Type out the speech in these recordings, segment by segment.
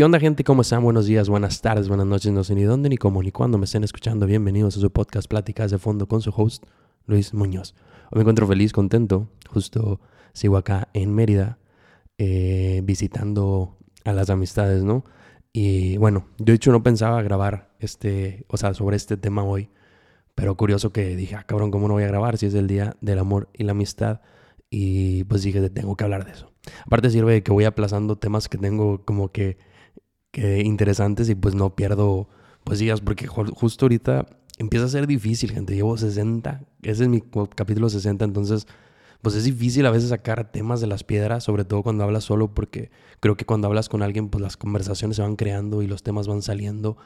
¿Qué onda gente? ¿Cómo están? Buenos días, buenas tardes, buenas noches. No sé ni dónde, ni cómo, ni cuándo me estén escuchando. Bienvenidos a su podcast Pláticas de Fondo con su host, Luis Muñoz. Hoy me encuentro feliz, contento. Justo sigo acá en Mérida eh, visitando a las amistades, ¿no? Y bueno, yo de hecho no pensaba grabar este, o sea, sobre este tema hoy. Pero curioso que dije, ah, cabrón, ¿cómo no voy a grabar si es el día del amor y la amistad? Y pues dije, tengo que hablar de eso. Aparte sirve de que voy aplazando temas que tengo como que, que interesantes y pues no pierdo días porque justo ahorita empieza a ser difícil, gente. Llevo 60, ese es mi capítulo 60, entonces pues es difícil a veces sacar temas de las piedras, sobre todo cuando hablas solo porque creo que cuando hablas con alguien pues las conversaciones se van creando y los temas van saliendo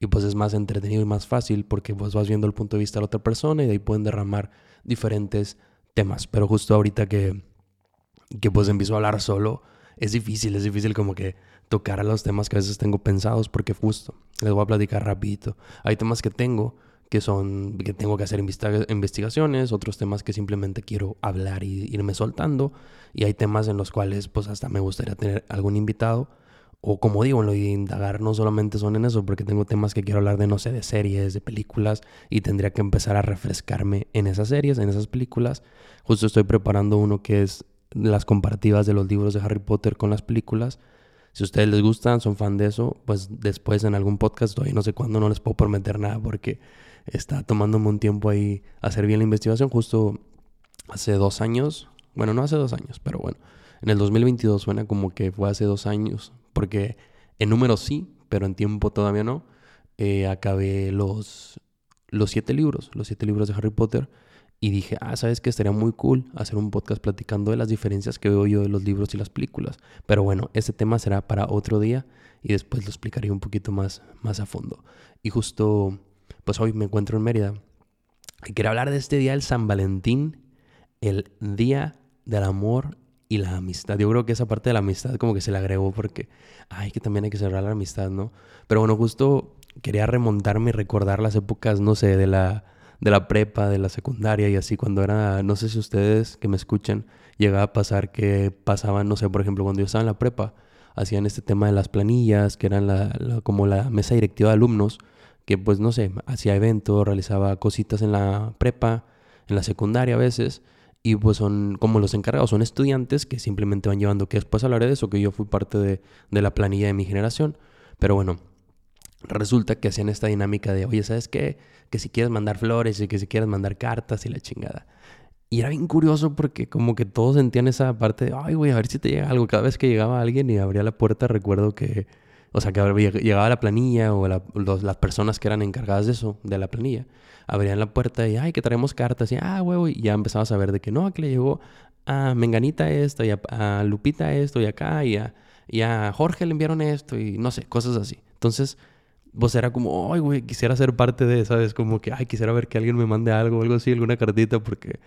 y pues es más entretenido y más fácil porque pues vas viendo el punto de vista de la otra persona y de ahí pueden derramar diferentes temas. Pero justo ahorita que, que pues empiezo a hablar solo, es difícil, es difícil como que tocar a los temas que a veces tengo pensados porque justo les voy a platicar rapidito. Hay temas que tengo que son que tengo que hacer investigaciones, otros temas que simplemente quiero hablar y irme soltando y hay temas en los cuales pues hasta me gustaría tener algún invitado o como digo, en lo de indagar no solamente son en eso, porque tengo temas que quiero hablar de, no sé, de series, de películas, y tendría que empezar a refrescarme en esas series, en esas películas. Justo estoy preparando uno que es las comparativas de los libros de Harry Potter con las películas. Si ustedes les gustan, son fan de eso, pues después en algún podcast, todavía no sé cuándo, no les puedo prometer nada porque está tomándome un tiempo ahí hacer bien la investigación. Justo hace dos años, bueno, no hace dos años, pero bueno, en el 2022 suena como que fue hace dos años, porque en números sí, pero en tiempo todavía no. Eh, acabé los, los siete libros, los siete libros de Harry Potter. Y dije, ah, sabes que estaría muy cool hacer un podcast platicando de las diferencias que veo yo de los libros y las películas. Pero bueno, ese tema será para otro día y después lo explicaré un poquito más, más a fondo. Y justo, pues hoy me encuentro en Mérida y quiero hablar de este día del San Valentín, el Día del Amor y la amistad. Yo creo que esa parte de la amistad como que se le agregó porque, ay, que también hay que cerrar la amistad, ¿no? Pero bueno, justo quería remontarme y recordar las épocas, no sé, de la, de la prepa, de la secundaria y así, cuando era, no sé si ustedes que me escuchan, llegaba a pasar que pasaban, no sé, por ejemplo, cuando yo estaba en la prepa, hacían este tema de las planillas, que eran la, como la mesa directiva de alumnos, que pues, no sé, hacía eventos, realizaba cositas en la prepa, en la secundaria a veces, y pues son como los encargados, son estudiantes que simplemente van llevando, que después hablaré de eso, que yo fui parte de, de la planilla de mi generación. Pero bueno, resulta que hacían esta dinámica de, oye, ¿sabes qué? Que si quieres mandar flores y que si quieres mandar cartas y la chingada. Y era bien curioso porque como que todos sentían esa parte de, ay, güey, a ver si te llega algo. Cada vez que llegaba alguien y abría la puerta, recuerdo que, o sea, que llegaba la planilla o las personas que eran encargadas de eso, de la planilla, abrían la puerta y, ay, que traemos cartas. Y, ah, huevo, y ya empezaba a saber de que no, que le llegó a Menganita esto, y a, Lupita esto, y acá, y a, y a Jorge le enviaron esto, y no sé, cosas así. Entonces, vos era como, ay, güey, quisiera ser parte de, ¿sabes? Como que, ay, quisiera ver que alguien me mande algo, algo así, alguna cartita, porque...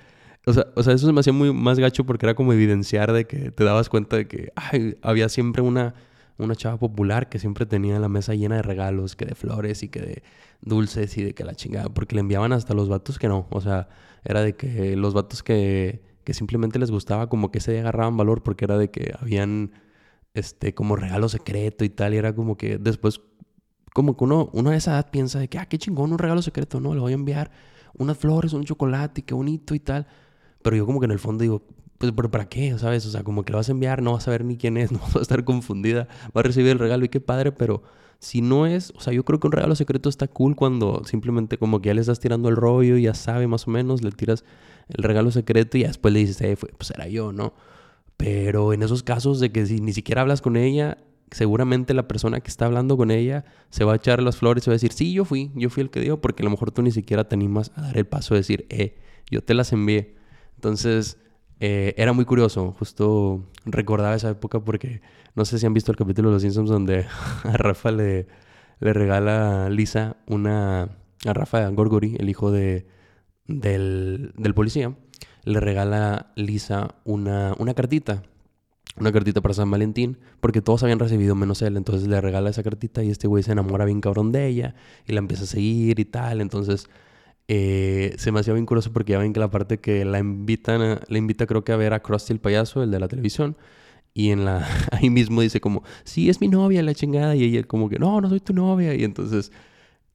O sea, o sea, eso se me hacía muy más gacho porque era como evidenciar de que te dabas cuenta de que ay, había siempre una una chava popular que siempre tenía la mesa llena de regalos, que de flores y que de dulces y de que la chingada, porque le enviaban hasta los vatos que no, o sea, era de que los vatos que, que simplemente les gustaba como que se agarraban valor porque era de que habían este como regalo secreto y tal, y era como que después como que uno, uno a esa edad piensa de que, ah, qué chingón, un regalo secreto, no, le voy a enviar unas flores, un chocolate, qué bonito y tal. Pero yo como que en el fondo digo, pues, pero ¿para qué? ¿Sabes? O sea, como que lo vas a enviar, no vas a ver ni quién es, no vas a estar confundida, va a recibir el regalo y qué padre, pero si no es, o sea, yo creo que un regalo secreto está cool cuando simplemente como que ya le estás tirando el rollo, ya sabe más o menos, le tiras el regalo secreto y ya después le dices, eh, pues era yo, ¿no? Pero en esos casos de que si ni siquiera hablas con ella, seguramente la persona que está hablando con ella se va a echar las flores y va a decir, sí, yo fui, yo fui el que dio, porque a lo mejor tú ni siquiera te animas a dar el paso de decir, eh, yo te las envié. Entonces, eh, era muy curioso, justo recordaba esa época porque no sé si han visto el capítulo de Los Simpsons donde a Rafa le, le regala a Lisa una... A Rafa Gorgory, el hijo de, del, del policía, le regala Lisa una, una cartita una cartita para San Valentín, porque todos habían recibido menos él, entonces le regala esa cartita y este güey se enamora bien cabrón de ella y la empieza a seguir y tal, entonces eh, se me hacía bien curioso porque ya ven que la parte que la invitan, la invita creo que a ver a Krusty el payaso, el de la televisión, y en la, ahí mismo dice como, sí, es mi novia, la chingada. Y ella como que, no, no soy tu novia. Y entonces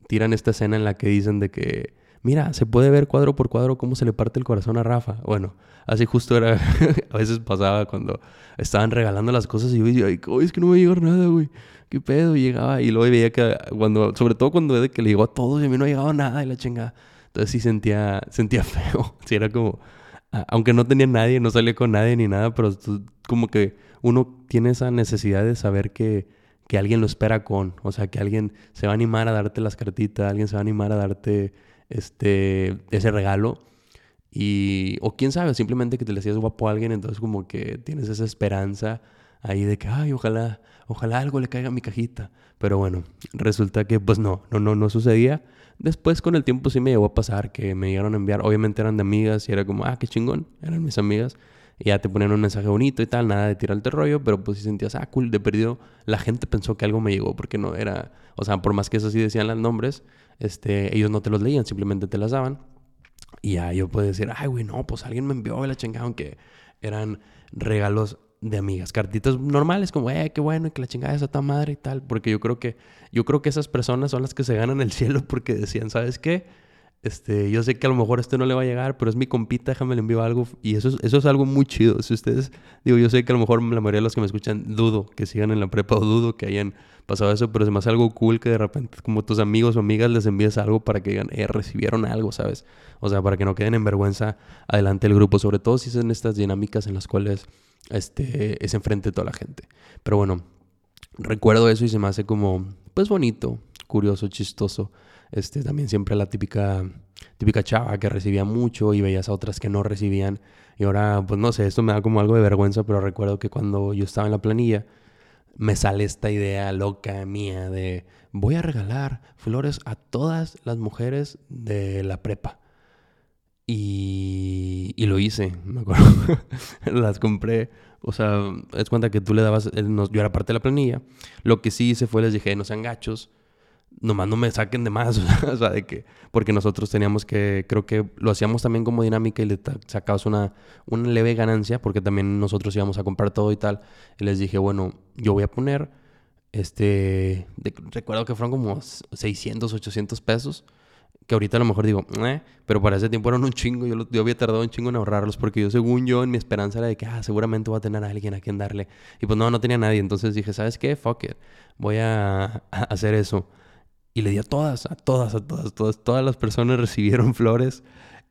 tiran esta escena en la que dicen de que, mira, se puede ver cuadro por cuadro cómo se le parte el corazón a Rafa. Bueno, así justo era, a veces pasaba cuando estaban regalando las cosas y yo decía, ay, es que no va a llegar nada, güey. ¿Qué pedo? Y llegaba y luego veía que cuando, sobre todo cuando que le llegó a todos y a mí no ha llegado nada y la chingada. Entonces sí sentía, sentía feo. Sí, era como, aunque no tenía nadie, no salía con nadie ni nada, pero como que uno tiene esa necesidad de saber que, que alguien lo espera con, o sea, que alguien se va a animar a darte las cartitas, alguien se va a animar a darte este, ese regalo. Y, o quién sabe, simplemente que te le hacías guapo a alguien, entonces como que tienes esa esperanza ahí de que, ay, ojalá, ojalá algo le caiga a mi cajita. Pero bueno, resulta que pues no, no, no, no sucedía. Después con el tiempo sí me llegó a pasar que me llegaron a enviar, obviamente eran de amigas y era como, ah, qué chingón, eran mis amigas. Y ya te ponían un mensaje bonito y tal, nada de tirarte rollo, pero pues si sentías, ah, cool, de perdido, la gente pensó que algo me llegó porque no era, o sea, por más que eso sí decían los nombres, este, ellos no te los leían, simplemente te las daban. Y ya yo puedo decir, ay, güey, no, pues alguien me envió la chingada, aunque eran regalos de amigas, cartitas normales como, eh, qué bueno, que la chingada es a tu madre y tal, porque yo creo que, yo creo que esas personas son las que se ganan el cielo porque decían, ¿sabes qué? Este, yo sé que a lo mejor este no le va a llegar, pero es mi compita, déjame le envío algo. Y eso es, eso es algo muy chido. Si ustedes, digo, yo sé que a lo mejor la mayoría de los que me escuchan dudo que sigan en la prepa o dudo que hayan pasado eso, pero es más algo cool que de repente, como tus amigos o amigas les envíes algo para que digan, eh, recibieron algo, ¿sabes? O sea, para que no queden en vergüenza adelante el grupo, sobre todo si son estas dinámicas en las cuales este, es enfrente toda la gente. Pero bueno, recuerdo eso y se me hace como, pues bonito, curioso, chistoso. Este, también siempre la típica, típica chava que recibía mucho y veías a otras que no recibían. Y ahora, pues no sé, esto me da como algo de vergüenza, pero recuerdo que cuando yo estaba en la planilla, me sale esta idea loca mía de voy a regalar flores a todas las mujeres de la prepa. Y, y lo hice, me acuerdo. las compré. O sea, es cuenta que tú le dabas, yo era parte de la planilla. Lo que sí hice fue les dije, no sean gachos, nomás no me saquen de más. o sea, de que, porque nosotros teníamos que, creo que lo hacíamos también como dinámica y le sacabas una, una leve ganancia, porque también nosotros íbamos a comprar todo y tal. Y les dije, bueno, yo voy a poner, este, recuerdo que fueron como 600, 800 pesos que ahorita a lo mejor digo, eh", pero para ese tiempo eran un chingo, yo, yo había tardado un chingo en ahorrarlos porque yo según yo en mi esperanza era de que, ah, seguramente voy a tener a alguien a quien darle. Y pues no, no tenía nadie, entonces dije, ¿sabes qué? Fuck it, voy a, hacer eso. Y le di a todas, a todas, a todas, todas, todas las personas recibieron flores.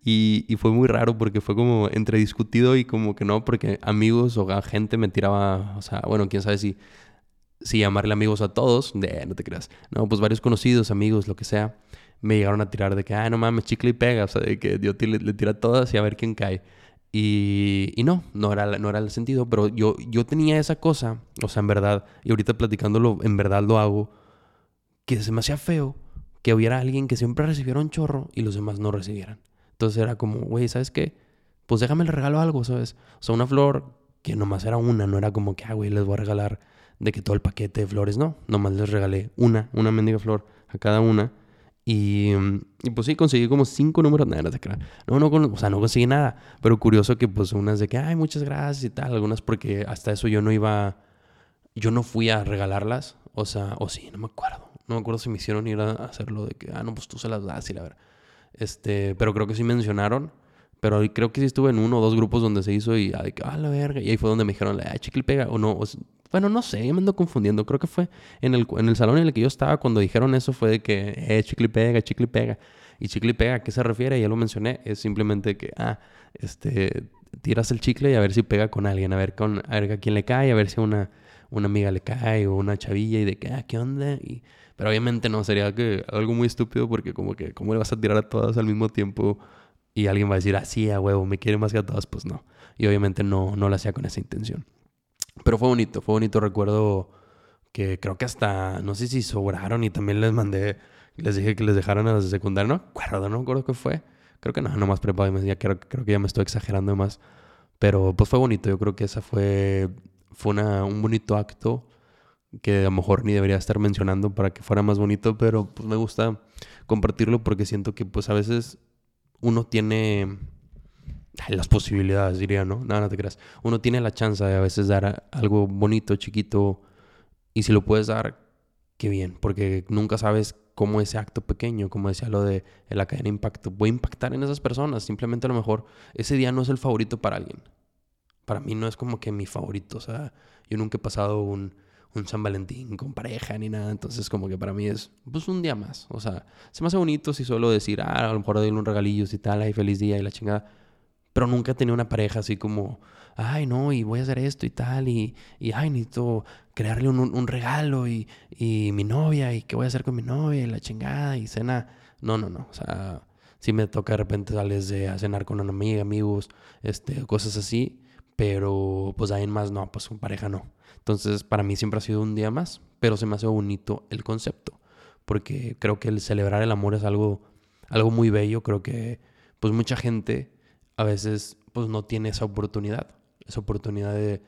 Y, y, fue muy raro porque fue como entre discutido y como que no, porque amigos o gente me tiraba, o sea, bueno, quién sabe si, si llamarle amigos a todos, de, no te creas, no, pues varios conocidos, amigos, lo que sea me llegaron a tirar de que, ah, no mames, chicle y pega, o sea, de que Dios le, le tira todas y a ver quién cae. Y, y, no, no era, no era el sentido, pero yo, yo tenía esa cosa, o sea, en verdad, y ahorita platicándolo, en verdad lo hago, que se me hacía feo que hubiera alguien que siempre recibiera un chorro y los demás no recibieran. Entonces era como, güey, ¿sabes qué? Pues déjame le regalo algo, ¿sabes? O sea, una flor que nomás era una, no era como que, ah, güey, les voy a regalar de que todo el paquete de flores, no, nomás les regalé una, una mendiga flor a cada una y, y, pues sí, conseguí como cinco números. Nada, no, no, o sea, no conseguí nada. Pero curioso que pues unas de que, ay, muchas gracias y tal. Algunas porque hasta eso yo no iba, yo no fui a regalarlas. O sea, o sí, no me acuerdo. No me acuerdo si me hicieron ir a hacerlo de que, ah, no, pues tú se las das y la verdad. Este, pero creo que sí mencionaron. Pero creo que sí estuve en uno o dos grupos donde se hizo y, ah, la verga. Y ahí fue donde me dijeron, ay, chicle pega. O no, o, bueno, no sé, me ando confundiendo. Creo que fue en el, en el salón en el que yo estaba cuando dijeron eso fue de que, eh, chicle pega, chicle pega. Y chicle pega, ¿a qué se refiere? Ya lo mencioné. Es simplemente que, ah, este, tiras el chicle y a ver si pega con alguien, a ver, con, a, ver a quién le cae, a ver si una, una amiga le cae o una chavilla y de que, ah, ¿qué onda? Y, pero obviamente no, sería que algo muy estúpido porque como que, ¿cómo le vas a tirar a todas al mismo tiempo? Y alguien va a decir, ah, sí, a huevo, me quiere más que a todas, pues no. Y obviamente no, no lo hacía con esa intención. Pero fue bonito, fue bonito. Recuerdo que creo que hasta, no sé si sobraron y también les mandé, les dije que les dejaran a los de secundaria. No acuerdo, no recuerdo qué fue. Creo que no, nomás preparado. Ya creo, creo que ya me estoy exagerando más. Pero pues fue bonito. Yo creo que esa fue, fue una, un bonito acto que a lo mejor ni debería estar mencionando para que fuera más bonito, pero pues me gusta compartirlo porque siento que pues a veces uno tiene las posibilidades, diría, ¿no? Nada, no te creas. Uno tiene la chance de a veces dar algo bonito, chiquito, y si lo puedes dar, qué bien, porque nunca sabes cómo ese acto pequeño, como decía lo de la cadena impacto, puede impactar en esas personas. Simplemente a lo mejor ese día no es el favorito para alguien. Para mí no es como que mi favorito, o sea, yo nunca he pasado un, un San Valentín con pareja ni nada, entonces como que para mí es pues un día más, o sea, se me hace bonito si solo decir, ah, a lo mejor doy un regalillo y tal, ay, feliz día y la chingada, pero nunca he tenido una pareja así como, ay, no, y voy a hacer esto y tal, y, y ay, necesito crearle un, un regalo y, y, mi novia, y qué voy a hacer con mi novia, y la chingada, y cena. No, no, no, o sea, si me toca de repente sales de a cenar con una amiga, amigos, este, cosas así, pero pues ahí más no, pues con pareja no. Entonces, para mí siempre ha sido un día más, pero se me hace bonito el concepto, porque creo que el celebrar el amor es algo, algo muy bello, creo que pues mucha gente a veces pues no tiene esa oportunidad, esa oportunidad de,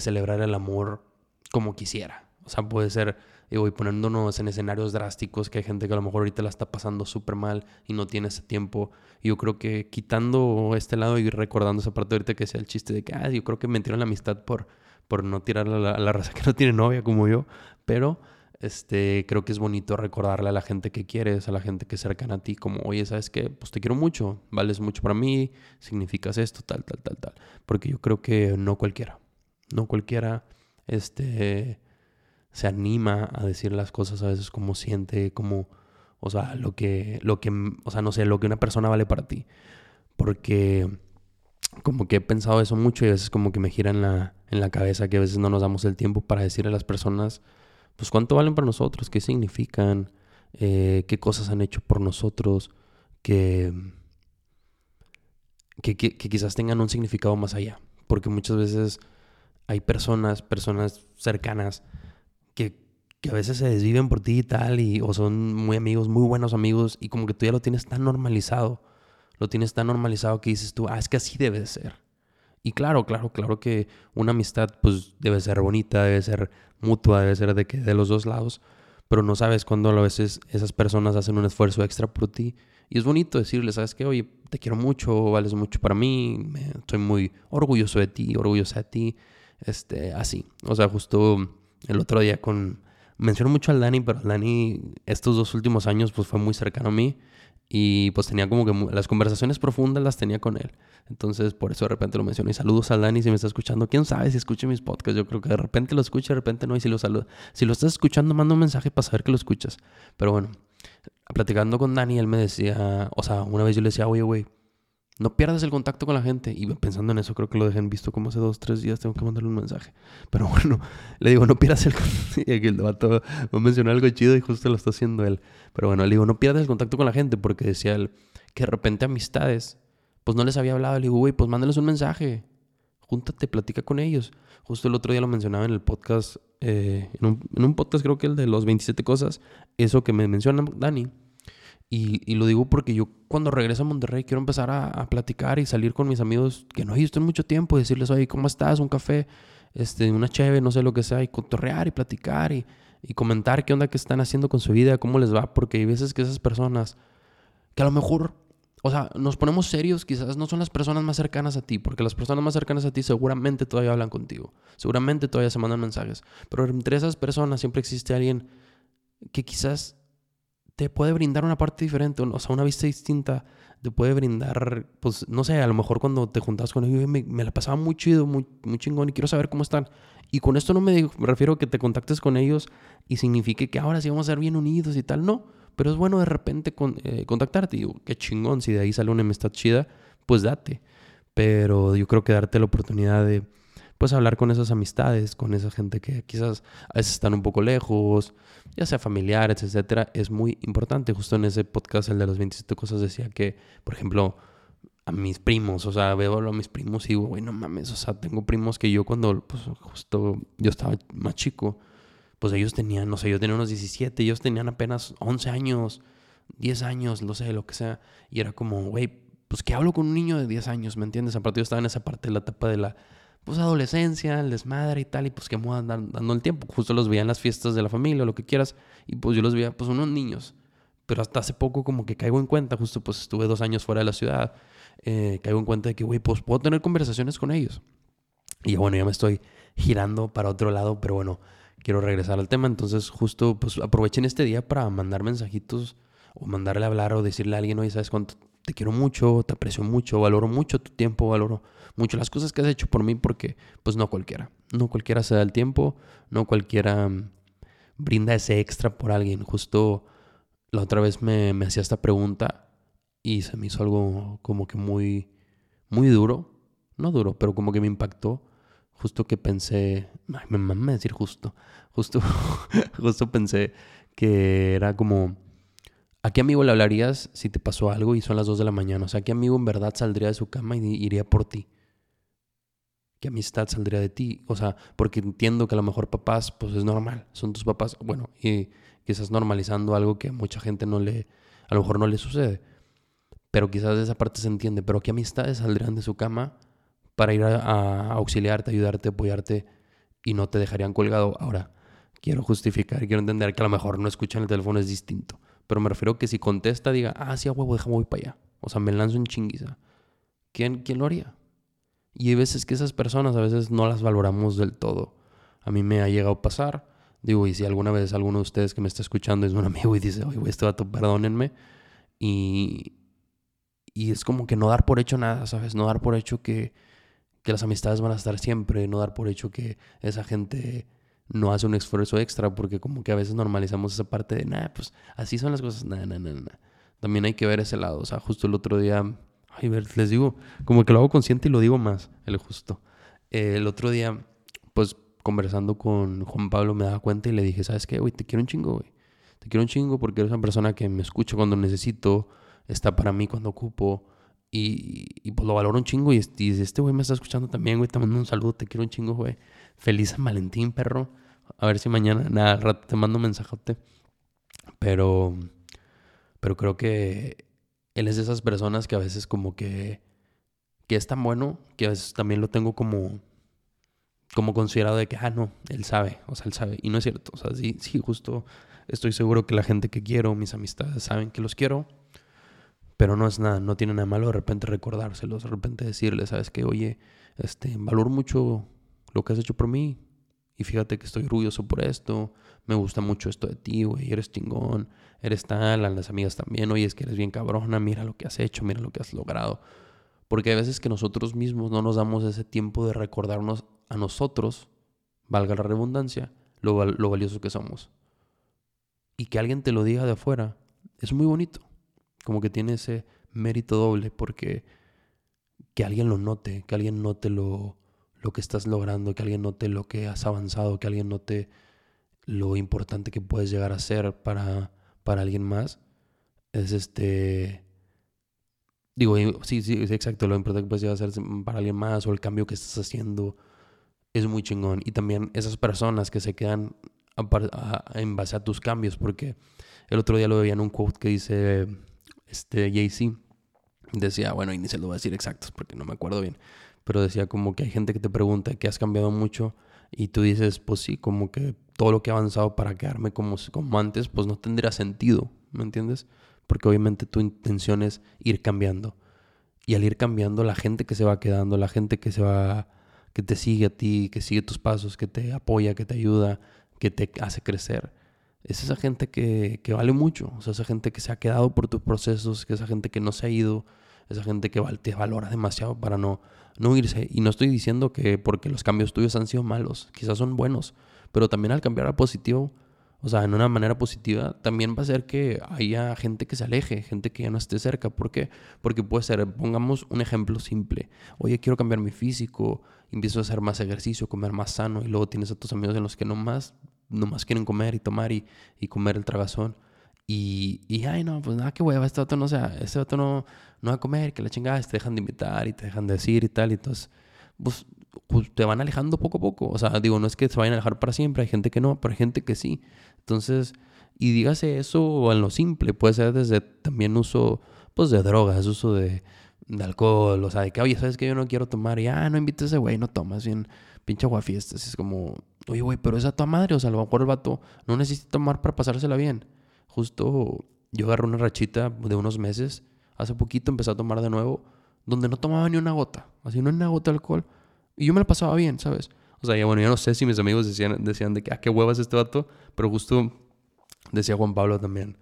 celebrar el amor como quisiera. O sea, puede ser, digo, y poniéndonos en escenarios drásticos, que hay gente que a lo mejor ahorita la está pasando súper mal y no tiene ese tiempo. Y yo creo que quitando este lado y recordando esa parte ahorita que sea el chiste de que, ah, yo creo que me la amistad por, por no tirar a la, raza que no tiene novia como yo. Pero este, creo que es bonito recordarle a la gente que quieres, a la gente que es cercana a ti, como, oye, ¿sabes qué? Pues te quiero mucho, vales mucho para mí, significas esto, tal, tal, tal, tal. Porque yo creo que no cualquiera, no cualquiera, este, se anima a decir las cosas a veces como siente, como, o sea, lo que, lo que, o sea, no sé, lo que una persona vale para ti. Porque como que he pensado eso mucho y a veces como que me gira en la, en la cabeza que a veces no nos damos el tiempo para decirle a las personas pues cuánto valen para nosotros, qué significan, eh, qué cosas han hecho por nosotros, que, que, quizás tengan un significado más allá. Porque muchas veces hay personas, personas cercanas, que, que, a veces se desviven por ti y tal, y, o son muy amigos, muy buenos amigos, y como que tú ya lo tienes tan normalizado, lo tienes tan normalizado que dices tú, ah, es que así debe de ser. Y claro, claro, claro que una amistad pues debe ser bonita, debe ser mutua, debe ser de, que, de los dos lados, pero no sabes cuándo a veces esas personas hacen un esfuerzo extra por ti. Y es bonito decirle, ¿sabes qué? Oye, te quiero mucho, vales mucho para mí, estoy muy orgulloso de ti, orgullosa de ti, este, así. O sea, justo el otro día con... Menciono mucho al Dani, pero Dani estos dos últimos años pues fue muy cercano a mí y pues tenía como que las conversaciones profundas las tenía con él. Entonces, por eso de repente lo menciono. Y saludos a Dani si me está escuchando. ¿Quién sabe si escuche mis podcasts? Yo creo que de repente lo escucha, de repente no. Y si lo saluda. Si lo estás escuchando, manda un mensaje para saber que lo escuchas. Pero bueno, platicando con Dani, él me decía, o sea, una vez yo le decía, oye, güey, no pierdas el contacto con la gente. Y pensando en eso, creo que lo dejé visto como hace dos, tres días. Tengo que mandarle un mensaje. Pero bueno, le digo, no pierdas el contacto. Y el algo chido y justo lo está haciendo él. Pero bueno, le digo, no pierdas el contacto con la gente. Porque decía él que de repente amistades, pues no les había hablado. Le digo, güey, pues mándales un mensaje. Júntate, platica con ellos. Justo el otro día lo mencionaba en el podcast. Eh, en, un, en un podcast, creo que el de los 27 cosas. Eso que me menciona Dani y, lo digo porque yo cuando regreso a Monterrey quiero empezar a, platicar y salir con mis amigos que no he visto en mucho tiempo y decirles, oye, ¿cómo estás? Un café, este, una cheve, no sé lo que sea, y cotorrear y platicar y, y comentar qué onda que están haciendo con su vida, cómo les va, porque hay veces que esas personas, que a lo mejor, o sea, nos ponemos serios, quizás no son las personas más cercanas a ti, porque las personas más cercanas a ti seguramente todavía hablan contigo, seguramente todavía se mandan mensajes, pero entre esas personas siempre existe alguien que quizás te puede brindar una parte diferente, o sea, una vista distinta, te puede brindar, pues, no sé, a lo mejor cuando te juntas con ellos, me, me la pasaba muy chido, muy, muy chingón y quiero saber cómo están. Y con esto no me, refiero a que te contactes con ellos y signifique que ahora sí vamos a ser bien unidos y tal, no. Pero es bueno de repente con, eh, contactarte. Digo, qué chingón, si de ahí sale una amistad chida, pues date. Pero yo creo que darte la oportunidad de, pues hablar con esas amistades, con esa gente que quizás a veces están un poco lejos, ya sea familiares, etcétera, es muy importante. Justo en ese podcast, el de las 27 cosas, decía que, por ejemplo, a mis primos, o sea, veo a mis primos y digo, güey, no mames, o sea, tengo primos que yo cuando, pues, justo yo estaba más chico, pues ellos tenían, no sé, yo tenía unos 17, ellos tenían apenas 11 años, 10 años, no sé, lo que sea, y era como, güey, pues, ¿qué hablo con un niño de 10 años? ¿Me entiendes? Aparte, yo estaba en esa parte de la etapa de la pues adolescencia, el desmadre y tal, y pues que me voy dando el tiempo. Justo los veía en las fiestas de la familia lo que quieras, y pues yo los veía pues unos niños. Pero hasta hace poco como que caigo en cuenta, justo pues estuve dos años fuera de la ciudad, eh, caigo en cuenta de que, güey, pues puedo tener conversaciones con ellos. Y bueno, ya me estoy girando para otro lado, pero bueno, quiero regresar al tema. Entonces, justo, pues aprovechen este día para mandar mensajitos o mandarle a hablar o decirle a alguien, oye, ¿sabes cuánto? Te quiero mucho, te aprecio mucho, valoro mucho tu tiempo, valoro mucho las cosas que has hecho por mí porque, pues no cualquiera, no cualquiera se da el tiempo, no cualquiera mm, brinda ese extra por alguien. Justo la otra vez me, me hacía esta pregunta y se me hizo algo como que muy, muy duro, no duro, pero como que me impactó. Justo que pensé, ay, me mama decir justo, justo, justo pensé que era como, ¿a qué amigo le hablarías si te pasó algo y son las 2 de la mañana? O sea, ¿qué amigo en verdad saldría de su cama y iría por ti? ¿Qué amistad saldría de ti? O sea, porque entiendo que a lo mejor papás, pues es normal, son tus papás, bueno, y quizás normalizando algo que a mucha gente no le, a lo mejor no le sucede. Pero quizás esa parte se entiende. Pero ¿qué amistades saldrían de su cama para ir a, auxiliarte, ayudarte, apoyarte y no te dejarían colgado? Ahora, quiero justificar, quiero entender que a lo mejor no escuchan el teléfono, es distinto. Pero me refiero que si contesta, diga, ah, sí, a huevo, déjame voy para allá. O sea, me lanzo en chinguiza. ¿Quién, ¿Quién lo haría? Y hay veces que esas personas a veces no las valoramos del todo. A mí me ha llegado a pasar. Digo, y si alguna vez alguno de ustedes que me está escuchando es un amigo y dice, oye, este vato, perdónenme. Y, y es como que no dar por hecho nada, ¿sabes? No dar por hecho que, que las amistades van a estar siempre, no dar por hecho que esa gente no hace un esfuerzo extra, porque como que a veces normalizamos esa parte de, nada, pues así son las cosas, nada, nada, nada. También hay que ver ese lado, o sea, justo el otro día, ay, ver, les digo, como que lo hago consciente y lo digo más, el justo. el otro día, pues conversando con Juan Pablo me daba cuenta y le dije, ¿sabes qué, güey? Te quiero un chingo, güey. Te quiero un chingo porque eres una persona que me escucha cuando necesito, está para mí cuando ocupo. Y, y pues lo valoro un chingo. Y, este güey me está escuchando también, güey. Te mando un saludo, te quiero un chingo, güey. Feliz San Valentín, perro. A ver si mañana, nada, al rato te mando un mensajote. Pero, pero creo que él es de esas personas que a veces como que, que es tan bueno que a veces también lo tengo como, como considerado de que, ah, no, él sabe, o sea, él sabe. Y no es cierto. O sea, sí, sí, justo estoy seguro que la gente que quiero, mis amistades, saben que los quiero pero no es nada, no tiene nada malo de repente recordárselos, de repente decirles, sabes que, oye, este, valoro mucho lo que has hecho por mí y fíjate que estoy orgulloso por esto, me gusta mucho esto de ti, güey, eres chingón, eres tal, las amigas también, oye, es que eres bien cabrona, mira lo que has hecho, mira lo que has logrado. Porque hay veces que nosotros mismos no nos damos ese tiempo de recordarnos a nosotros, valga la redundancia, lo, lo valioso que somos. Y que alguien te lo diga de afuera es muy bonito como que tiene ese mérito doble porque que alguien lo note, que alguien note lo, lo que estás logrando, que alguien note lo que has avanzado, que alguien note lo importante que puedes llegar a ser para, para alguien más, es este... Digo, sí, sí, exacto, lo importante que puedes llegar a ser para alguien más o el cambio que estás haciendo es muy chingón. Y también esas personas que se quedan en base a tus cambios, porque el otro día lo veía en un quote que dice, este Jay-Z decía, bueno, y ni se lo voy a decir exactos porque no me acuerdo bien, pero decía como que hay gente que te pregunta que has cambiado mucho y tú dices, pues sí, como que todo lo que ha avanzado para quedarme como, como antes, pues no tendría sentido, ¿me entiendes? Porque obviamente tu intención es ir cambiando. Y al ir cambiando, la gente que se va quedando, la gente que se va, que te sigue a ti, que sigue tus pasos, que te apoya, que te ayuda, que te hace crecer, es esa gente que, vale mucho, o sea, esa gente que se ha quedado por tus procesos, que esa gente que no se ha ido, esa gente que te valora demasiado para no, no irse. Y no estoy diciendo que porque los cambios tuyos han sido malos, quizás son buenos, pero también al cambiar a positivo, o sea, en una manera positiva, también va a ser que haya gente que se aleje, gente que ya no esté cerca. ¿Por qué? Porque puede ser, pongamos un ejemplo simple. Oye, quiero cambiar mi físico, empiezo a hacer más ejercicio, comer más sano, y luego tienes a tus amigos en los que no más quieren comer y tomar y, y comer el tragazón. Y, y, ay, no, pues nada, que hueva, este vato no, o sea, este vato no, no a comer, que la chingada, te dejan de invitar y te dejan de decir y tal. Y entonces, pues, pues, te van alejando poco a poco. O sea, digo, no es que se vayan a alejar para siempre, hay gente que no, pero hay gente que sí. Entonces, y dígase eso en lo simple, puede ser desde también uso, pues, de drogas, uso de, de alcohol, o sea, de que, oye, ¿sabes que Yo no quiero tomar y, ah, no invites a ese güey, no tomas bien pinche aguafiestas. Es como, oye, güey, pero es a tu madre. O sea, a lo mejor el vato no necesita tomar para pasársela bien. Justo yo agarré una rachita de unos meses. Hace poquito empecé a tomar de nuevo. donde no tomaba ni una gota, así no una gota de alcohol. Y yo me la pasaba bien, ¿sabes? O sea, ya bueno, ya no sé si mis amigos decían, decían de que, ah, qué huevas este vato, pero justo decía Juan Pablo también.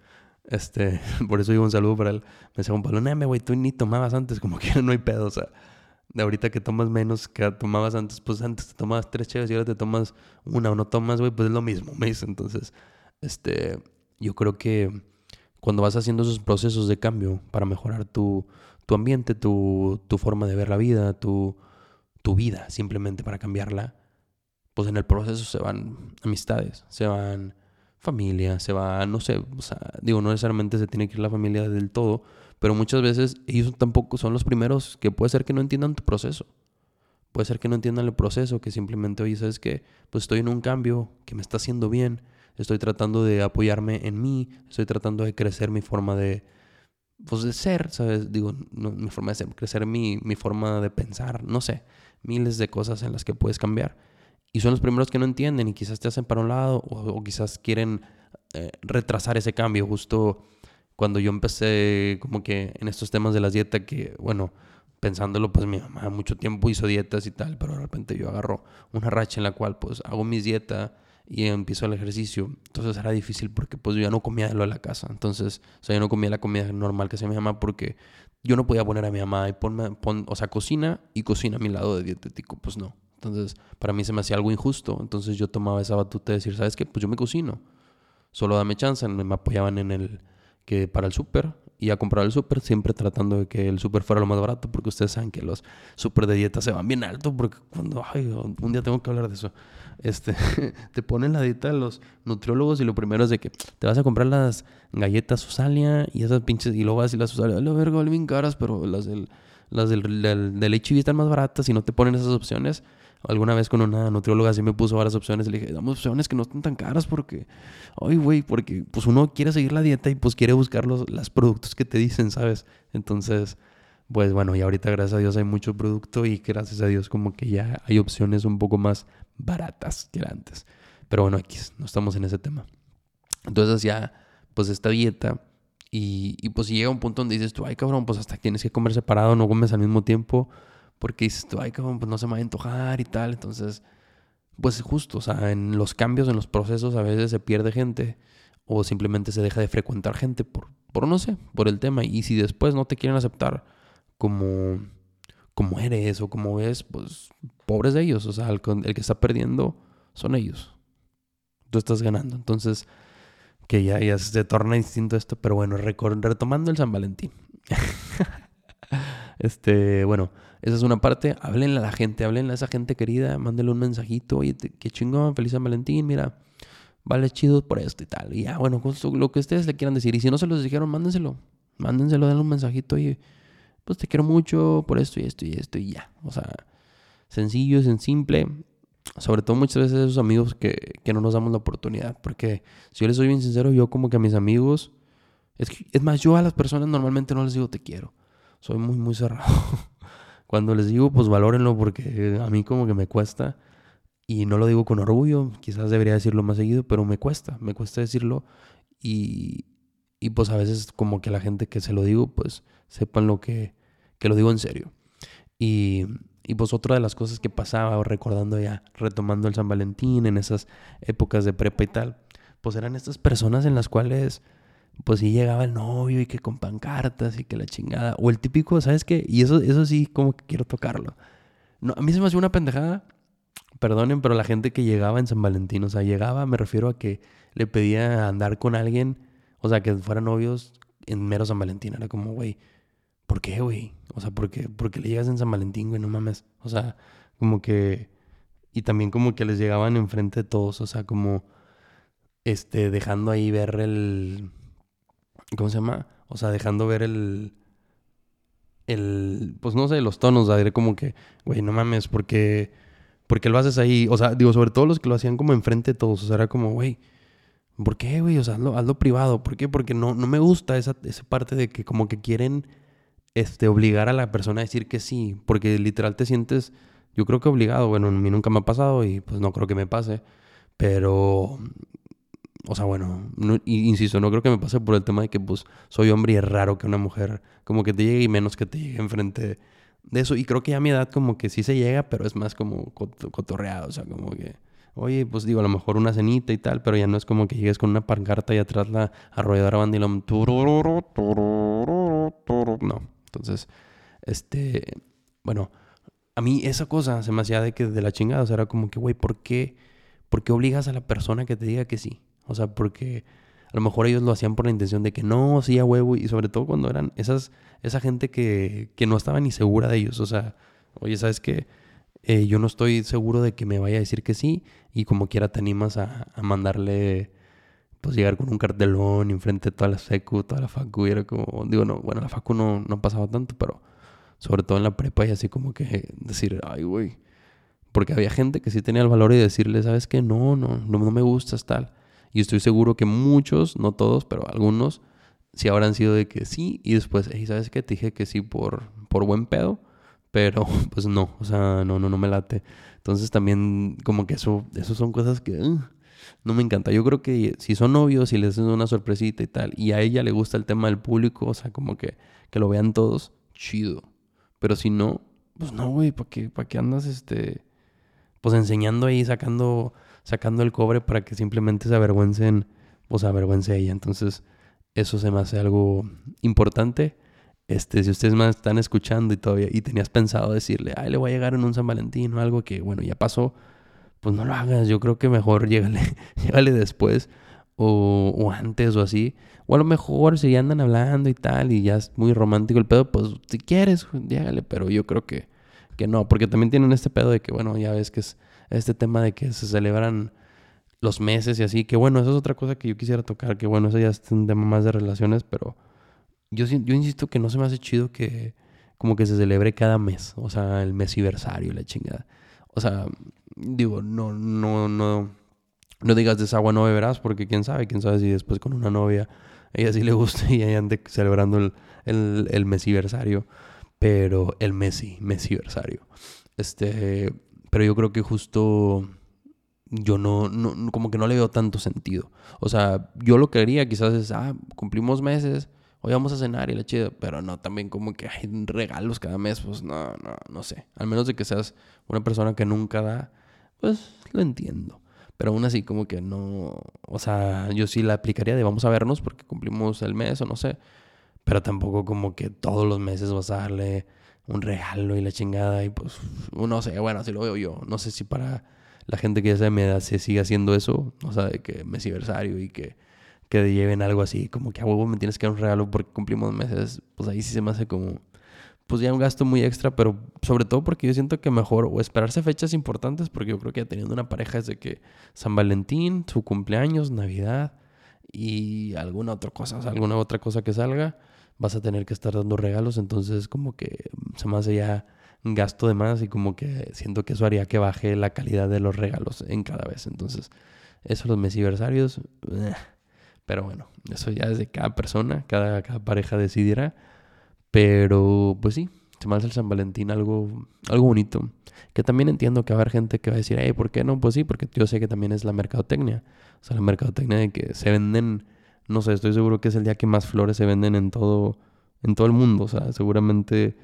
Este, por eso digo un saludo para él. Me decía Juan Pablo, no, güey, tú ni tomabas antes, como que no hay pedo, o sea, de ahorita que tomas menos que tomabas antes, pues antes te tomabas tres chéves y ahora te tomas una o no tomas, güey, pues es lo mismo, dice. Entonces, este, yo creo que cuando vas haciendo esos procesos de cambio para mejorar tu, tu ambiente, tu, tu, forma de ver la vida, tu, tu vida, simplemente para cambiarla, pues en el proceso se van amistades, se van familia, se van, no sé, o sea, digo, no necesariamente se tiene que ir la familia del todo, pero muchas veces ellos tampoco son los primeros que puede ser que no entiendan tu proceso. Puede ser que no entiendan el proceso, que simplemente, oye, ¿sabes qué? Pues estoy en un cambio que me está haciendo bien, estoy tratando de apoyarme en mí, estoy tratando de crecer mi forma de, pues de ser, ¿sabes? Digo, no, mi forma de ser, crecer mi, mi forma de pensar, no sé, miles de cosas en las que puedes cambiar. Y son los primeros que no entienden y quizás te hacen para un lado o, quizás quieren eh, retrasar ese cambio. Justo cuando yo empecé como que en estos temas de las dietas que, bueno, pensándolo, pues mi mamá mucho tiempo hizo dietas y tal, pero de repente yo agarro una racha en la cual pues hago mis dietas y empiezo el ejercicio. Entonces era difícil porque pues yo ya no comía de lo de la casa. Entonces, o sea, yo no comía la comida normal que hacía mi mamá porque yo no podía poner a mi mamá y ponme, pon, o sea, cocina y cocina a mi lado de dietético, pues no. Entonces, para mí se me hacía algo injusto. Entonces yo tomaba esa batuta de decir, ¿sabes qué? Pues yo me cocino. Solo dame chance. Me apoyaban en el que para el súper y a comprar el súper, siempre tratando de que el súper fuera lo más barato, porque ustedes saben que los súper de dieta se van bien alto, porque cuando, ay, un día tengo que hablar de eso, este, te ponen la dieta los nutriólogos y lo primero es de que te vas a comprar las galletas Susalia y esas pinches, y luego vas y las Susalia, lo verga, bien caras, pero las del, las del, del, están más baratas y no te ponen esas opciones. Alguna vez con una nutrióloga así me puso varias opciones. Le dije, damos opciones que no estén tan caras porque, ay, güey, porque pues uno quiere seguir la dieta y pues quiere buscar los, productos que te dicen, ¿sabes? Entonces, pues bueno, y ahorita gracias a Dios hay mucho producto y gracias a Dios como que ya hay opciones un poco más baratas que antes. Pero bueno, X, no estamos en ese tema. Entonces ya, pues esta dieta y, y pues llega un punto donde dices tú, ay cabrón, pues hasta tienes que comer separado, no comes al mismo tiempo porque dices tú, ay, cabrón, pues no se me va a antojar y tal. Entonces, pues justo, o sea, en los cambios, en los procesos, a veces se pierde gente o simplemente se deja de frecuentar gente por, por no sé, por el tema. Y si después no te quieren aceptar como, como eres o como ves, pues pobres de ellos. O sea, el, que está perdiendo son ellos. Tú estás ganando. Entonces, que ya, ya se torna distinto esto. Pero bueno, retomando el San Valentín. este, bueno esa es una parte. Háblenle a la gente, háblenle a esa gente querida, mándenle un mensajito. Oye, qué chingón, feliz San Valentín, mira, vale chido por esto y tal. Y ya, bueno, lo que ustedes le quieran decir. Y si no se los dijeron, mándenselo. Mándenselo, denle un mensajito. Oye, pues te quiero mucho por esto y esto y esto y ya. O sea, sencillo, es simple. Sobre todo muchas veces esos amigos que, que no nos damos la oportunidad. Porque si yo les soy bien sincero, yo como que a mis amigos... Es, es más, yo a las personas normalmente no les digo te quiero. Soy muy, muy cerrado. Cuando les digo, pues valórenlo porque a mí como que me cuesta. Y no lo digo con orgullo, quizás debería decirlo más seguido, pero me cuesta, me cuesta decirlo. Y, y pues a veces como que la gente que se lo digo, pues sepan lo que, que lo digo en serio. Y, y pues otra de las cosas que pasaba, recordando ya, retomando el San Valentín en esas épocas de prepa y tal, pues eran estas personas en las cuales pues sí llegaba el novio y que con pancartas y que la chingada. O el típico, ¿sabes qué? Y eso, eso sí, como que quiero tocarlo. No, a mí se me hacía una pendejada, perdonen, pero la gente que llegaba en San Valentín, o sea, llegaba, me refiero a que le pedía andar con alguien, o sea, que fueran novios en mero San Valentín. Era como, güey, ¿por qué, güey? O sea, ¿por qué, ¿por qué le llegas en San Valentín, güey? No mames. O sea, como que... Y también como que les llegaban enfrente de todos, o sea, como... Este, dejando ahí ver el ¿Cómo se llama? O sea, dejando ver el. El. Pues no sé, los tonos. O como que, güey, no mames, porque. qué lo haces ahí. O sea, digo, sobre todo los que lo hacían como enfrente de todos. O sea, era como, güey. ¿Por qué, güey? O sea, hazlo, privado. ¿Por qué? Porque no, no me gusta esa, esa parte de que como que quieren este, obligar a la persona a decir que sí. Porque literal te sientes, yo creo que obligado. Bueno, a mí nunca me ha pasado y pues no creo que me pase. Pero o sea, bueno, insisto, no creo que me pase por el tema de que pues soy hombre y es raro que una mujer como que te llegue y menos que te llegue enfrente de eso. Y creo que ya a mi edad como que sí se llega, pero es más como cotorreado, o sea, como que, oye, pues digo, a lo mejor una cenita y tal, pero ya no es como que llegues con una pancarta y atrás la arrolladora bandilón. No, entonces, este, bueno, a mí esa cosa se me hacía de que de la chingada, o sea, era como que, güey, ¿por qué, ¿por qué obligas a la persona que te diga que sí? O sea, porque a lo mejor ellos lo hacían por la intención de que no, sí huevo, y sobre todo cuando eran esas, esa gente que, que no estaba ni segura de ellos. O sea, oye, ¿sabes qué? Eh, yo no estoy seguro de que me vaya a decir que sí, y como quiera te animas a, mandarle, pues llegar con un cartelón enfrente de toda la secu, toda la facu, y era como, digo, no, bueno, la facu no, no pasaba tanto, pero sobre todo en la prepa y así como que decir, ay, güey. Porque había gente que sí tenía el valor de decirle, ¿sabes? No, no, no, no me gustas tal. Y estoy seguro que muchos, no todos, pero algunos, sí habrán sido de que sí. Y después, hey, ¿sabes qué? Te dije que sí por, por buen pedo. Pero pues no, o sea, no, no, no me late. Entonces también como que eso, eso son cosas que no me encanta. Yo creo que si son novios y les hacen una sorpresita y tal, y a ella le gusta el tema del público, o sea, como que, que lo vean todos, chido. Pero si no, pues no, güey, ¿para qué, ¿para qué andas este, pues enseñando ahí, sacando sacando el cobre para que simplemente se avergüencen, pues avergüence ella. Entonces, eso se me hace algo importante. Este, si ustedes más están escuchando y todavía, y tenías pensado decirle, ay, le voy a llegar en un San Valentín o algo que, bueno, ya pasó, pues no lo hagas. Yo creo que mejor llégale, llégale después o, o, antes o así. O a lo mejor si ya andan hablando y tal y ya es muy romántico el pedo, pues si quieres, llégale. Pero yo creo que, que no, porque también tienen este pedo de que, bueno, ya ves que es este tema de que se celebran los meses y así, que bueno, eso es otra cosa que yo quisiera tocar, que bueno, eso ya es un tema más de relaciones, pero yo, yo insisto que no se me hace chido que como que se celebre cada mes, o sea, el mesiversario, la chingada. O sea, digo, no, no, no, no digas de esa agua no beberás, porque quién sabe, quién sabe si después con una novia ella sí le gusta y ella ande celebrando el, el, el mesiversario, pero el mesi, mesiversario. Este, pero yo creo que justo yo no, no, como que no le veo tanto sentido. O sea, yo lo que haría quizás es, ah, cumplimos meses, hoy vamos a cenar y la chida, pero no también como que hay regalos cada mes, pues no, no, no sé. Al menos de que seas una persona que nunca da, pues lo entiendo. Pero aún así como que no, o sea, yo sí la aplicaría de vamos a vernos porque cumplimos el mes o no sé. Pero tampoco como que todos los meses vas a darle un regalo y la chingada. Y pues, no sé, bueno, así lo veo yo. No sé si para la gente que ya se me da se sigue haciendo eso. O sea, de que mesiversario y que, que lleven algo así, como que a huevo me tienes que dar un regalo porque cumplimos meses. Pues ahí sí se me hace como, pues ya un gasto muy extra, pero sobre todo porque yo siento que mejor o esperarse fechas importantes, porque yo creo que ya teniendo una pareja es de que San Valentín, su cumpleaños, Navidad y alguna otra cosa, o sea, alguna otra cosa que salga vas a tener que estar dando regalos, entonces como que se me hace ya gasto de más y como que siento que eso haría que baje la calidad de los regalos en cada vez. Entonces, eso los mesiversarios, pero bueno, eso ya es de cada persona, cada, cada pareja decidirá. Pero pues sí, se me hace el San Valentín algo, algo bonito. Que también entiendo que va a haber gente que va a decir, hey, ¿por qué no? Pues sí, porque yo sé que también es la mercadotecnia. O sea, la mercadotecnia de que se venden no sé, estoy seguro que es el día que más flores se venden en todo, en todo el mundo. O sea, seguramente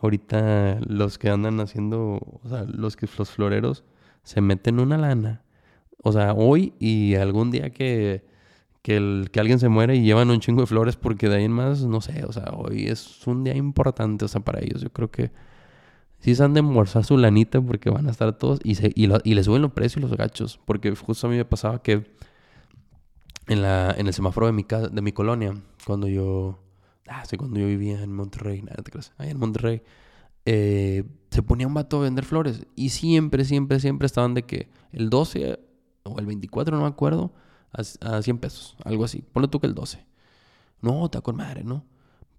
ahorita los que andan haciendo, o sea, los que los floreros se meten una lana. O sea, hoy y algún día que, que, el, que alguien se muere y llevan un chingo de flores porque de ahí en más, no sé, o sea, hoy es un día importante, o sea, para ellos. Yo creo que sí se han de embolsar su lanita porque van a estar todos y, se, y, les suben los precios los gachos. Porque justo a mí me pasaba que en, la, en el semáforo de mi, casa, de mi colonia, cuando yo, ah, sí, cuando yo vivía en Monterrey, nada te crees, ahí en Monterrey, eh, se ponía un vato a vender flores y siempre, siempre, siempre estaban de que el 12 o el 24, no me acuerdo, a, 100 pesos, algo así. Ponle tú que el 12. No, está con madre, ¿no?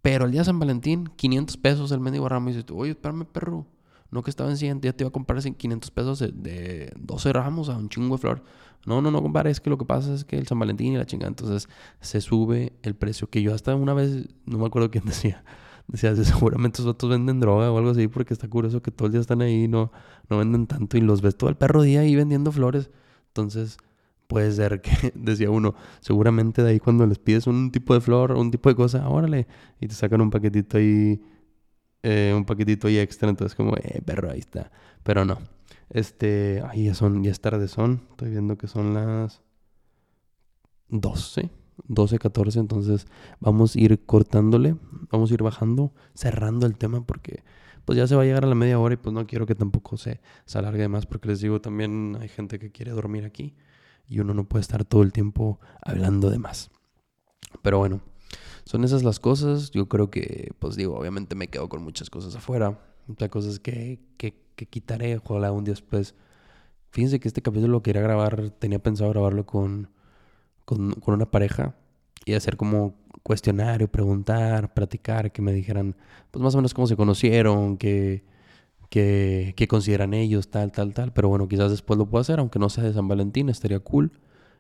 Pero el día de San Valentín, 500 pesos el mendigo ramo. Y dices tú, oye, espérame, perro. No que estaba en 100, ya te iba a comprar 500 pesos de, de 12 ramos a un chingo de flor. No, no, no, compadre, es que lo que pasa es que el San Valentín y la chingada, entonces se sube el precio. Que yo hasta una vez, no me acuerdo quién decía, decía, seguramente esos otros venden droga o algo así, porque está curioso que todo el día están ahí, no, no venden tanto y los ves todo el perro día ahí vendiendo flores. Entonces, puede ser que, decía uno, seguramente de ahí cuando les pides un tipo de flor, un tipo de cosa, órale, y te sacan un paquetito ahí, eh, un paquetito ahí extra, entonces como, eh, perro, ahí está. Pero no. Este, ahí ya son, ya es tarde son, estoy viendo que son las 12, 12, 14, entonces vamos a ir cortándole, vamos a ir bajando, cerrando el tema porque pues ya se va a llegar a la media hora y pues no quiero que tampoco se, se alargue más porque les digo también hay gente que quiere dormir aquí y uno no puede estar todo el tiempo hablando de más. Pero bueno, son esas las cosas. Yo creo que, pues digo, obviamente me quedo con muchas cosas afuera. Muchas cosas que, que, que quitaré, ojalá un día después. Fíjense que este capítulo lo quería grabar, tenía pensado grabarlo con, con, con una pareja y hacer como cuestionario, preguntar, platicar, que me dijeran, pues más o menos cómo se conocieron, que que, consideran ellos, tal, tal, tal. Pero bueno, quizás después lo puedo hacer, aunque no sea de San Valentín, estaría cool.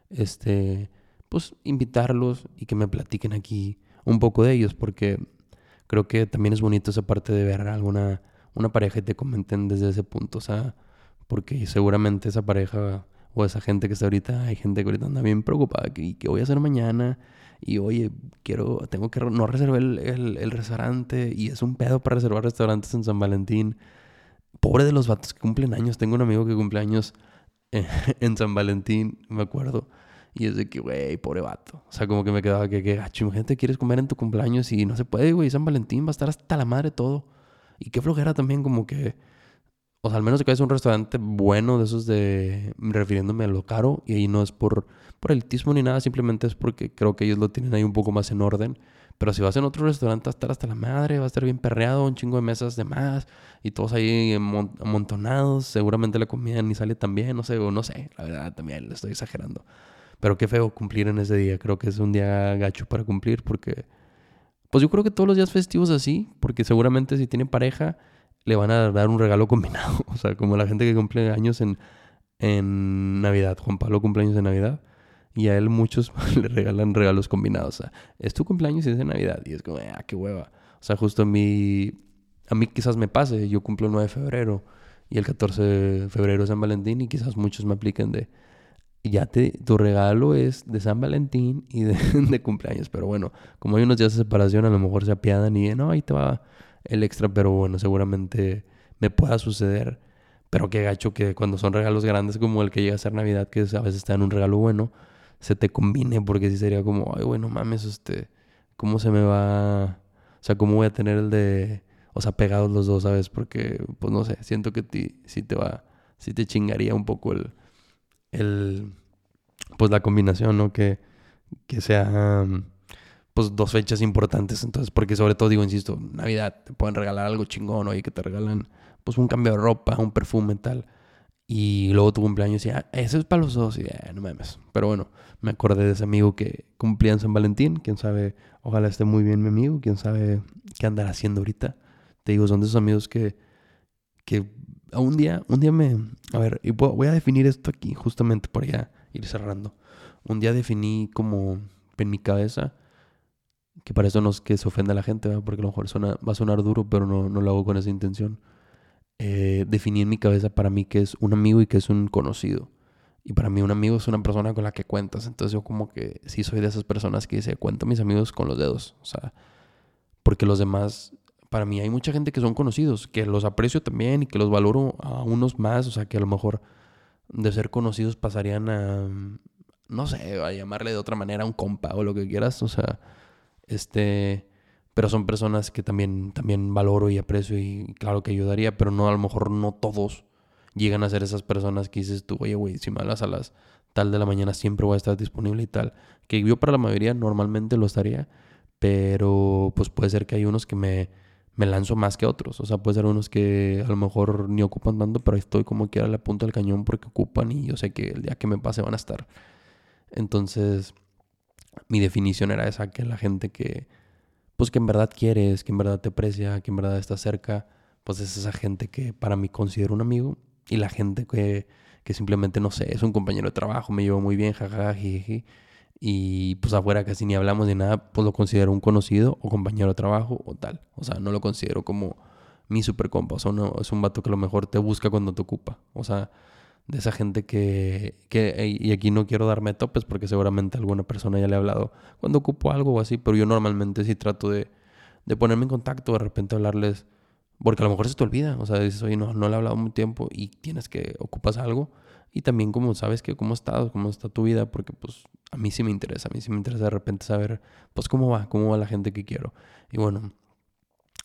Este, pues invitarlos y que me platiquen aquí un poco de ellos, porque creo que también es bonito esa parte de ver a alguna una pareja y te comenten desde ese punto, o sea, porque seguramente esa pareja o esa gente que está ahorita, hay gente que ahorita anda bien preocupada, que, que voy a hacer mañana, y oye, quiero, tengo que, no reservar el, el, el, restaurante, y es un pedo para reservar restaurantes en San Valentín, Pobre de los vatos que cumplen años. Tengo un amigo que cumple años en San Valentín, me acuerdo. Y es de que, güey, pobre vato. O sea, como que me quedaba que, que gacho. Imagínate, quieres comer en tu cumpleaños y no se puede, güey. San Valentín va a estar hasta la madre todo. Y qué flojera también, como que. O sea, al menos que es un restaurante bueno de esos de. refiriéndome a lo caro. Y ahí no es por, por elitismo ni nada. Simplemente es porque creo que ellos lo tienen ahí un poco más en orden. Pero si vas en otro restaurante va a estar hasta la madre, va a estar bien perreado, un chingo de mesas de más y todos ahí amontonados. Seguramente la comida ni sale tan bien, no sé, o no sé, la verdad también le estoy exagerando. Pero qué feo cumplir en ese día. Creo que es un día gacho para cumplir porque, pues yo creo que todos los días festivos así, porque seguramente si tiene pareja le van a dar un regalo combinado. O sea, como la gente que cumple años en, en Navidad. Juan Pablo cumple años en Navidad. Y a él muchos le regalan regalos combinados. O sea, es tu cumpleaños y es de Navidad. Y es como, ah, qué hueva. O sea, justo a mí, a mí quizás me pase. Yo cumplo el 9 de febrero y el 14 de febrero es San Valentín y quizás muchos me apliquen de, ya te, tu regalo es de San Valentín y de, cumpleaños. Pero bueno, como hay unos días de separación, a lo mejor se apiadan y no, ahí te va el extra. Pero bueno, seguramente me pueda suceder. Pero qué gacho que cuando son regalos grandes como el que llega a ser Navidad, que a veces está en un regalo bueno, se te combine, porque si sería como, ay, bueno, mames, este, ¿cómo se me va? O sea, ¿cómo voy a tener el de, o sea, pegados los dos, ¿sabes? Porque, pues no sé, siento que ti, sí te va, sí te chingaría un poco el, el, pues la combinación, ¿no? Que, que sea, pues dos fechas importantes, entonces, porque sobre todo, digo, insisto, Navidad, te pueden regalar algo chingón, oye, que te regalan, pues un cambio de ropa, un perfume, tal. Y luego tu cumpleaños y ah, eso es para los dos. Y ah, no mames. Pero bueno, me acordé de ese amigo que cumplía en San Valentín. Quién sabe, ojalá esté muy bien mi amigo. Quién sabe qué andará haciendo ahorita. Te digo, son de esos amigos que, que un día, un día me. A ver, y voy a definir esto aquí, justamente por ya ir cerrando. Un día definí como en mi cabeza, que para eso no es que se ofenda a la gente, porque a lo mejor va a sonar duro, pero no, no lo hago con esa intención eh, definí en mi cabeza para mí que es un amigo y que es un conocido. Y para mí un amigo es una persona con la que cuentas. Entonces yo como que sí soy de esas personas que dice, cuento a mis amigos con los dedos. O sea, porque los demás, para mí hay mucha gente que son conocidos, que los aprecio también y que los valoro a unos más. O sea, que a lo mejor de ser conocidos pasarían a, no sé, a llamarle de otra manera a un compa o lo que quieras. O sea, este pero son personas que también, también valoro y aprecio y claro que ayudaría, pero no, a lo mejor no todos llegan a ser esas personas que dices tú, oye, güey, si me hablas a las tal de la mañana siempre voy a estar disponible y tal. Que yo para la mayoría normalmente lo estaría, pero pues puede ser que hay unos que me, me lanzo más que otros. O sea, puede ser unos que a lo mejor ni ocupan tanto, pero estoy como que a la punta del cañón porque ocupan y yo sé que el día que me pase van a estar. Entonces, mi definición era esa, que la gente que pues que en verdad quieres, que en verdad te aprecia, que en verdad está cerca, pues es esa gente que para mí considero un amigo y la gente que, que simplemente, no sé, es un compañero de trabajo, me llevo muy bien, jajaja, y pues afuera casi ni hablamos de nada, pues lo considero un conocido o compañero de trabajo o tal. O sea, no lo considero como mi super compa, o sea, no, es un vato que a lo mejor te busca cuando te ocupa. O sea, de esa gente que, que, y aquí no quiero darme topes porque seguramente alguna persona ya le ha hablado cuando ocupo algo o así, pero yo normalmente sí trato de, de ponerme en contacto, de repente hablarles, porque a lo mejor se te olvida, o sea, dices, oye, no, no le he hablado mucho tiempo y tienes que, ocupas algo, y también como sabes que cómo estás, cómo está tu vida, porque pues a mí sí me interesa, a mí sí me interesa de repente saber, pues cómo va, cómo va la gente que quiero. Y bueno,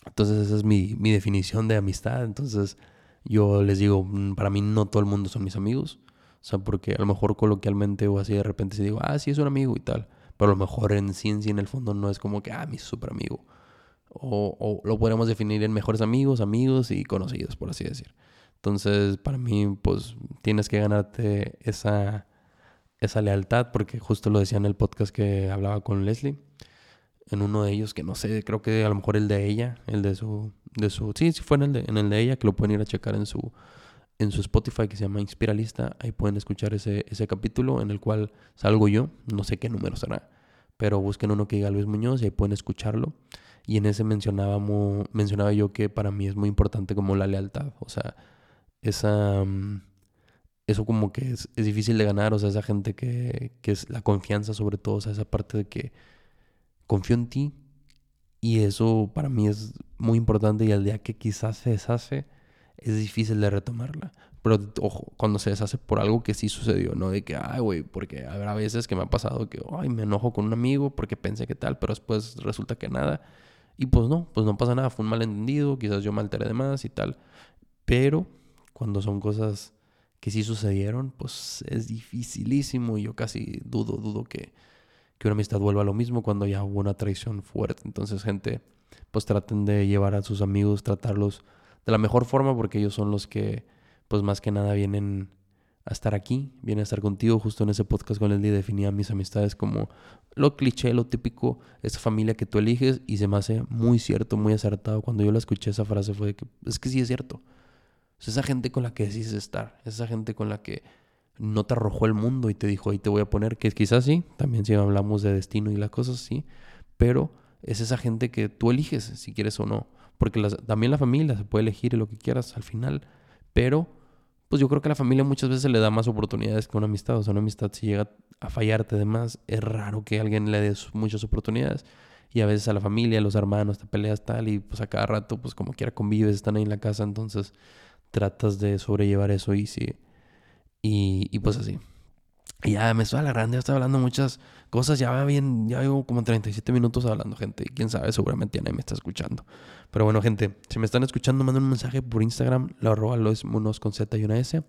entonces esa es mi, mi definición de amistad, entonces yo les digo, mm, para mí no todo el mundo son mis amigos. O sea, porque a lo mejor coloquialmente o así de repente se digo, ah, sí, es un amigo y tal. Pero a lo mejor en sí, en sí, en el fondo no es como que, ah, mi súper amigo. O, o, lo podemos definir en mejores amigos, amigos y conocidos, por así decir. Entonces, para mí, pues tienes que ganarte esa, esa lealtad, porque justo lo decía en el podcast que hablaba con Leslie en uno de ellos, que no sé, creo que a lo mejor el de ella, el de su, de su, sí, sí fue en el de, en el de ella, que lo pueden ir a checar en su, en su Spotify que se llama Inspiralista, ahí pueden escuchar ese, ese capítulo en el cual salgo yo, no sé qué número será, pero busquen uno que diga Luis Muñoz y ahí pueden escucharlo. Y en ese mencionábamos, mencionaba yo que para mí es muy importante como la lealtad, o sea, esa... Mm, eso como que es, es difícil de ganar, o sea, esa gente que, que es la confianza sobre todo, o sea, esa parte de que confío en ti y eso para mí es muy importante y al día que quizás se deshace es difícil de retomarla. Pero ojo, cuando se deshace por algo que sí sucedió, no de que, ay, güey, porque habrá veces que me ha pasado que, ay, me enojo con un amigo porque pensé que tal, pero después resulta que nada. Y pues no, pues no pasa nada, fue un malentendido, quizás yo me alteré de más y tal. Pero cuando son cosas que sí sucedieron, pues es dificilísimo y yo casi dudo, dudo que, que una amistad vuelva a lo mismo cuando ya hubo una traición fuerte. Entonces, gente, pues traten de llevar a sus amigos, tratarlos de la mejor forma porque ellos son los que, pues más que nada vienen a estar aquí, vienen a estar contigo. Justo en ese podcast con Leslie definía mis amistades como lo cliché, lo típico, esa familia que tú eliges y se me hace muy cierto, muy acertado. Cuando yo la escuché esa frase fue de que es que sí es cierto. Es esa gente con la que decides estar, es esa gente con la que no te arrojó el mundo y te dijo, ahí te voy a poner, que quizás sí, también si hablamos de destino y las cosas, sí, pero es esa gente que tú eliges si quieres o no, porque también la familia se puede elegir lo que quieras al final, pero pues yo creo que a la familia muchas veces le da más oportunidades que una amistad, o sea, una amistad si llega a fallarte de más, es raro que alguien le dé muchas oportunidades. Y a veces a la familia, a los hermanos, te peleas tal y pues a cada rato, pues como quiera convives, están ahí en la casa, entonces tratas de sobrellevar eso y si y, pues así. Y ya me estoy alargando, ya estoy hablando muchas cosas. Ya va bien, ya llevo como 37 minutos hablando, gente. Y quién sabe, seguramente nadie me está escuchando. Pero bueno, gente, si me están escuchando, manden un mensaje por Instagram, lo arroba los monos con Z y una S.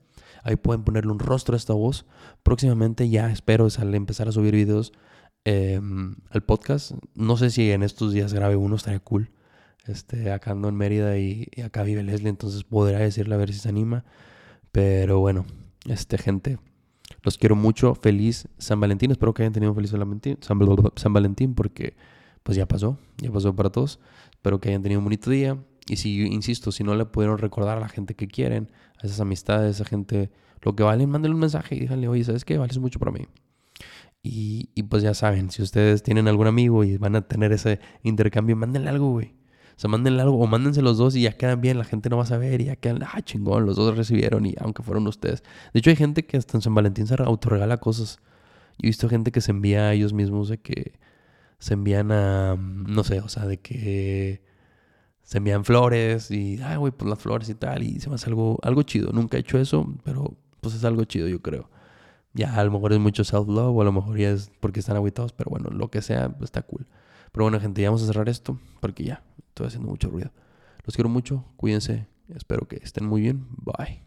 Ahí pueden ponerle un rostro a esta voz. Próximamente ya espero al empezar a subir videos em, al podcast. No sé si en estos días grabe uno, estaría cool. Este, acá ando en Mérida y, y acá vive Leslie, entonces podrá decirle a ver si se anima. Pero bueno, este, gente, los quiero mucho. Feliz San Valentín. Espero que hayan tenido un feliz San Valentín, porque pues ya pasó, ya pasó para todos. Espero que hayan tenido un bonito día. Y si, insisto, si no le pudieron recordar a la gente que quieren, a esas amistades, a esa gente, lo que valen, mándenle un mensaje y díganle, oye, ¿sabes qué? Vales mucho para mí. Y, y pues ya saben, si ustedes tienen algún amigo y van a tener ese intercambio, mándenle algo, güey. O sea, mándenle algo o mándense los dos y ya quedan bien, la gente no va a saber y ya quedan, ah, chingón, los dos recibieron y aunque fueron ustedes. De hecho, hay gente que hasta en San Valentín se autorregala cosas. Yo he visto gente que se envía a ellos mismos de que se envían a, no sé, o sea, de que se envían flores y, ay, güey, pues las flores y tal, y se me hace algo, algo chido. Nunca he hecho eso, pero pues es algo chido, yo creo. Ya a lo mejor es mucho self-love o a lo mejor ya es porque están aguitados, pero bueno, lo que sea, pues, está cool. Pero bueno, gente, ya vamos a cerrar esto porque ya estoy haciendo mucho ruido. Los quiero mucho, cuídense, espero que estén muy bien. Bye.